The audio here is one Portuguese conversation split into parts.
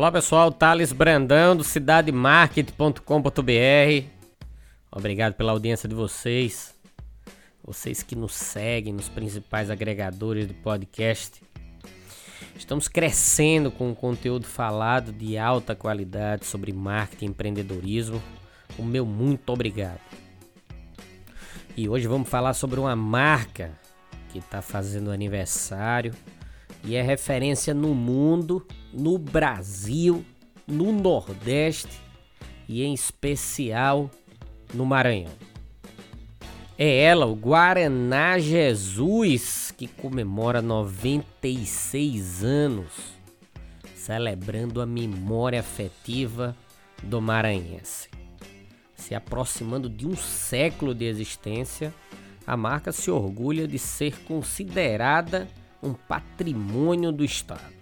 Olá pessoal, Thales Brandão do cidademarket.com.br. Obrigado pela audiência de vocês. Vocês que nos seguem nos principais agregadores de podcast. Estamos crescendo com um conteúdo falado de alta qualidade sobre marketing e empreendedorismo. O meu muito obrigado. E hoje vamos falar sobre uma marca que está fazendo aniversário e é referência no mundo, no Brasil, no Nordeste e em especial no Maranhão. É ela, o Guaraná Jesus, que comemora 96 anos, celebrando a memória afetiva do maranhense. Se aproximando de um século de existência, a marca se orgulha de ser considerada um patrimônio do Estado.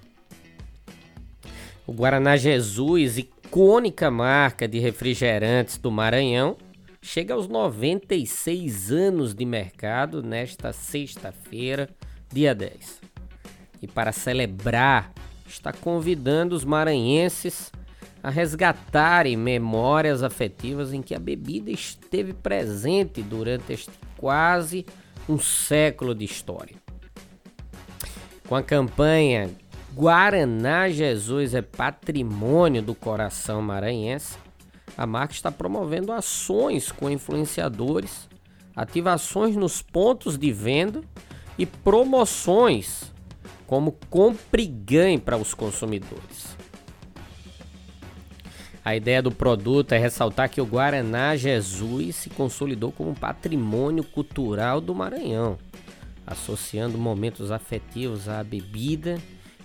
O Guaraná Jesus, icônica marca de refrigerantes do Maranhão, chega aos 96 anos de mercado nesta sexta-feira, dia 10. E para celebrar, está convidando os maranhenses a resgatarem memórias afetivas em que a bebida esteve presente durante este quase um século de história. Com a campanha Guaraná Jesus é patrimônio do coração maranhense, a marca está promovendo ações com influenciadores, ativações nos pontos de venda e promoções como compre e ganhe para os consumidores. A ideia do produto é ressaltar que o Guaraná Jesus se consolidou como patrimônio cultural do Maranhão associando momentos afetivos à bebida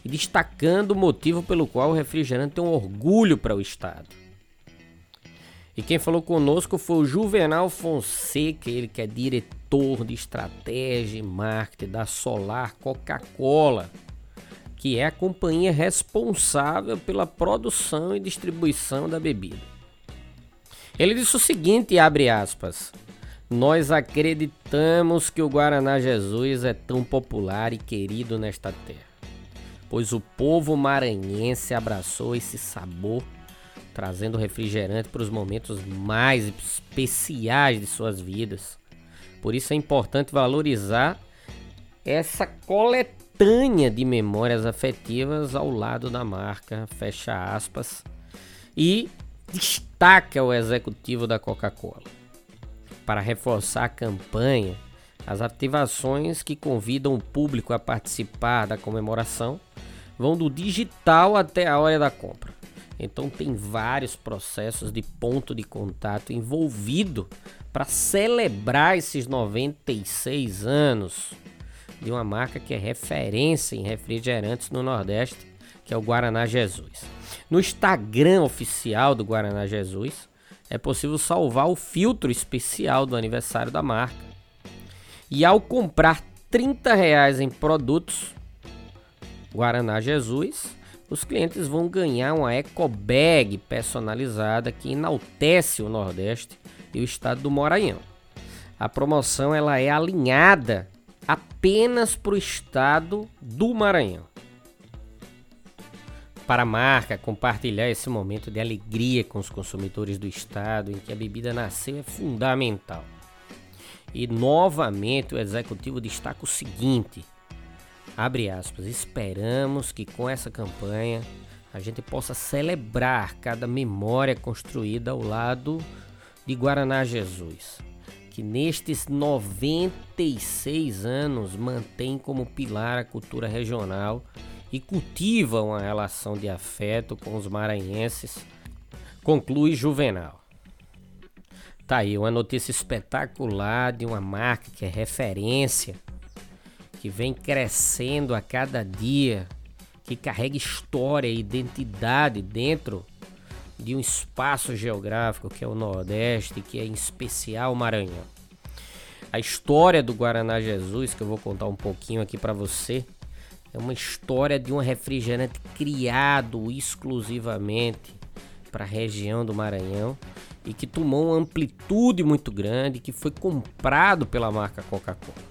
e destacando o motivo pelo qual o refrigerante tem um orgulho para o Estado. E quem falou conosco foi o Juvenal Fonseca, ele que é diretor de estratégia e marketing da Solar Coca-Cola, que é a companhia responsável pela produção e distribuição da bebida. Ele disse o seguinte, abre aspas: nós acreditamos que o Guaraná Jesus é tão popular e querido nesta terra, pois o povo maranhense abraçou esse sabor, trazendo refrigerante para os momentos mais especiais de suas vidas. Por isso é importante valorizar essa coletânea de memórias afetivas ao lado da marca, fecha aspas, e destaca o executivo da Coca-Cola para reforçar a campanha, as ativações que convidam o público a participar da comemoração vão do digital até a hora da compra. Então tem vários processos de ponto de contato envolvido para celebrar esses 96 anos de uma marca que é referência em refrigerantes no Nordeste, que é o Guaraná Jesus. No Instagram oficial do Guaraná Jesus, é possível salvar o filtro especial do aniversário da marca. E ao comprar 30 reais em produtos Guaraná Jesus, os clientes vão ganhar uma eco bag personalizada que enaltece o Nordeste e o estado do Maranhão. A promoção ela é alinhada apenas para o estado do Maranhão para a marca compartilhar esse momento de alegria com os consumidores do estado em que a bebida nasceu é fundamental. E novamente o executivo destaca o seguinte: abre aspas, esperamos que com essa campanha a gente possa celebrar cada memória construída ao lado de Guaraná Jesus, que nestes 96 anos mantém como pilar a cultura regional e cultiva uma relação de afeto com os maranhenses, conclui Juvenal. Tá aí uma notícia espetacular de uma marca que é referência, que vem crescendo a cada dia, que carrega história e identidade dentro de um espaço geográfico que é o Nordeste, que é em especial o Maranhão. A história do Guaraná Jesus, que eu vou contar um pouquinho aqui para você, é uma história de um refrigerante criado exclusivamente para a região do Maranhão e que tomou uma amplitude muito grande, que foi comprado pela marca Coca-Cola.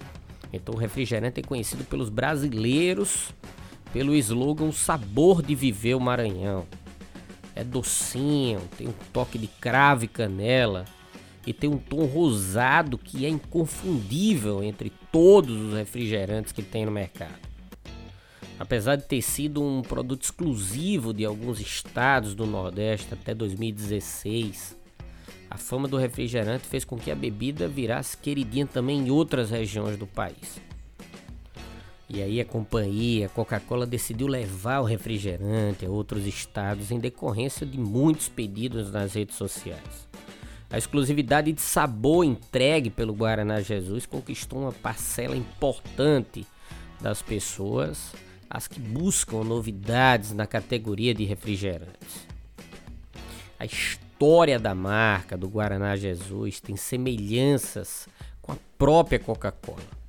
Então o refrigerante é conhecido pelos brasileiros pelo slogan Sabor de Viver o Maranhão. É docinho, tem um toque de cravo e canela e tem um tom rosado que é inconfundível entre todos os refrigerantes que tem no mercado. Apesar de ter sido um produto exclusivo de alguns estados do Nordeste até 2016, a fama do refrigerante fez com que a bebida virasse queridinha também em outras regiões do país. E aí a companhia, Coca-Cola, decidiu levar o refrigerante a outros estados em decorrência de muitos pedidos nas redes sociais. A exclusividade de sabor entregue pelo Guaraná Jesus conquistou uma parcela importante das pessoas, as que buscam novidades na categoria de refrigerantes. A história da marca do Guaraná Jesus tem semelhanças com a própria Coca-Cola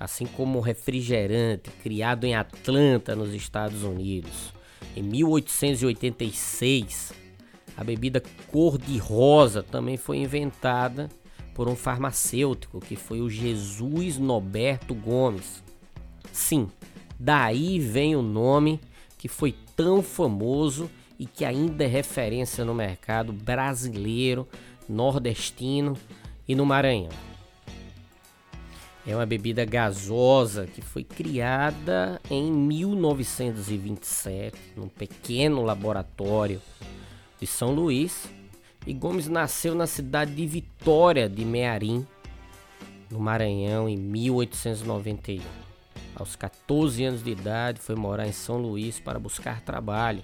assim como o refrigerante criado em Atlanta, nos Estados Unidos. Em 1886, a bebida cor-de-rosa também foi inventada por um farmacêutico que foi o Jesus Noberto Gomes. Sim, daí vem o nome que foi tão famoso e que ainda é referência no mercado brasileiro, nordestino e no Maranhão. É uma bebida gasosa que foi criada em 1927 num pequeno laboratório de São Luís. E Gomes nasceu na cidade de Vitória de Mearim, no Maranhão, em 1891. Aos 14 anos de idade, foi morar em São Luís para buscar trabalho.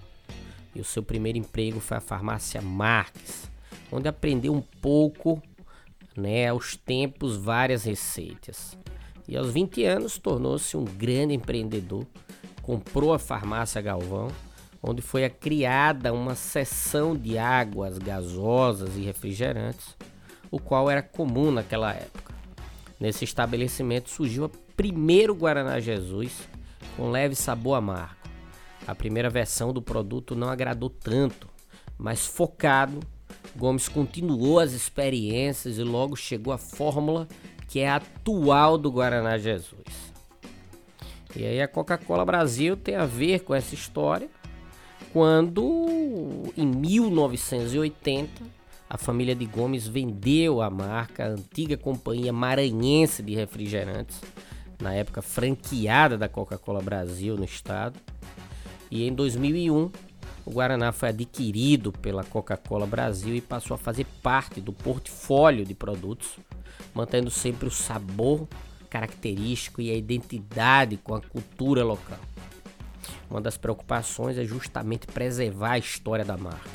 E o seu primeiro emprego foi a farmácia Marques, onde aprendeu um pouco né, aos tempos várias receitas. E aos 20 anos tornou-se um grande empreendedor, comprou a farmácia Galvão, onde foi criada uma seção de águas gasosas e refrigerantes, o qual era comum naquela época. Nesse estabelecimento surgiu o primeiro Guaraná Jesus com leve sabor amargo. A primeira versão do produto não agradou tanto, mas focado Gomes continuou as experiências e logo chegou à fórmula que é a atual do Guaraná Jesus. E aí a Coca-Cola Brasil tem a ver com essa história, quando em 1980 a família de Gomes vendeu a marca a antiga companhia maranhense de refrigerantes, na época franqueada da Coca-Cola Brasil no estado. E em 2001 o Guaraná foi adquirido pela Coca-Cola Brasil e passou a fazer parte do portfólio de produtos, mantendo sempre o sabor característico e a identidade com a cultura local. Uma das preocupações é justamente preservar a história da marca.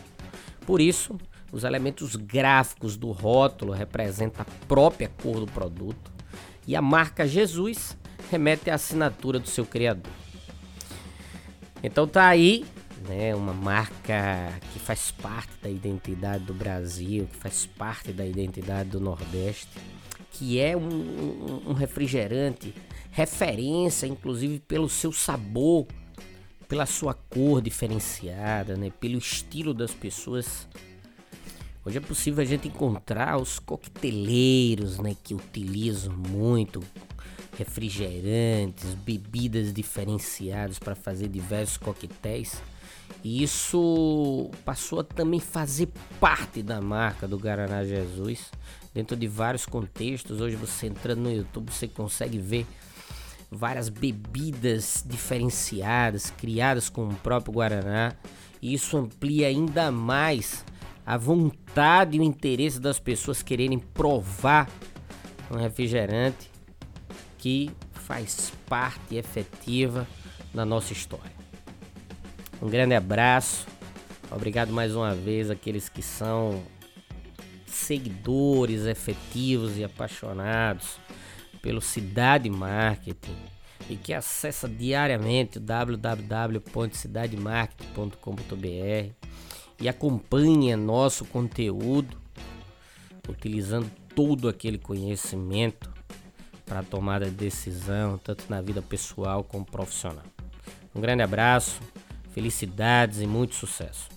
Por isso, os elementos gráficos do rótulo representam a própria cor do produto e a marca Jesus remete à assinatura do seu criador. Então tá aí né? Uma marca que faz parte da identidade do Brasil, que faz parte da identidade do Nordeste, que é um, um, um refrigerante referência, inclusive pelo seu sabor, pela sua cor diferenciada, né? Pelo estilo das pessoas. Hoje é possível a gente encontrar os coqueteleiros, né? Que utilizam muito refrigerantes, bebidas diferenciadas para fazer diversos coquetéis. E isso passou a também fazer parte da marca do Guaraná Jesus, dentro de vários contextos. Hoje você entrando no YouTube, você consegue ver várias bebidas diferenciadas, criadas com o próprio Guaraná. E isso amplia ainda mais a vontade e o interesse das pessoas quererem provar um refrigerante que faz parte efetiva da nossa história. Um grande abraço. Obrigado mais uma vez àqueles que são seguidores efetivos e apaixonados pelo Cidade Marketing e que acessa diariamente www.cidademarketing.com.br e acompanha nosso conteúdo utilizando todo aquele conhecimento para tomada de decisão, tanto na vida pessoal como profissional. Um grande abraço, felicidades e muito sucesso.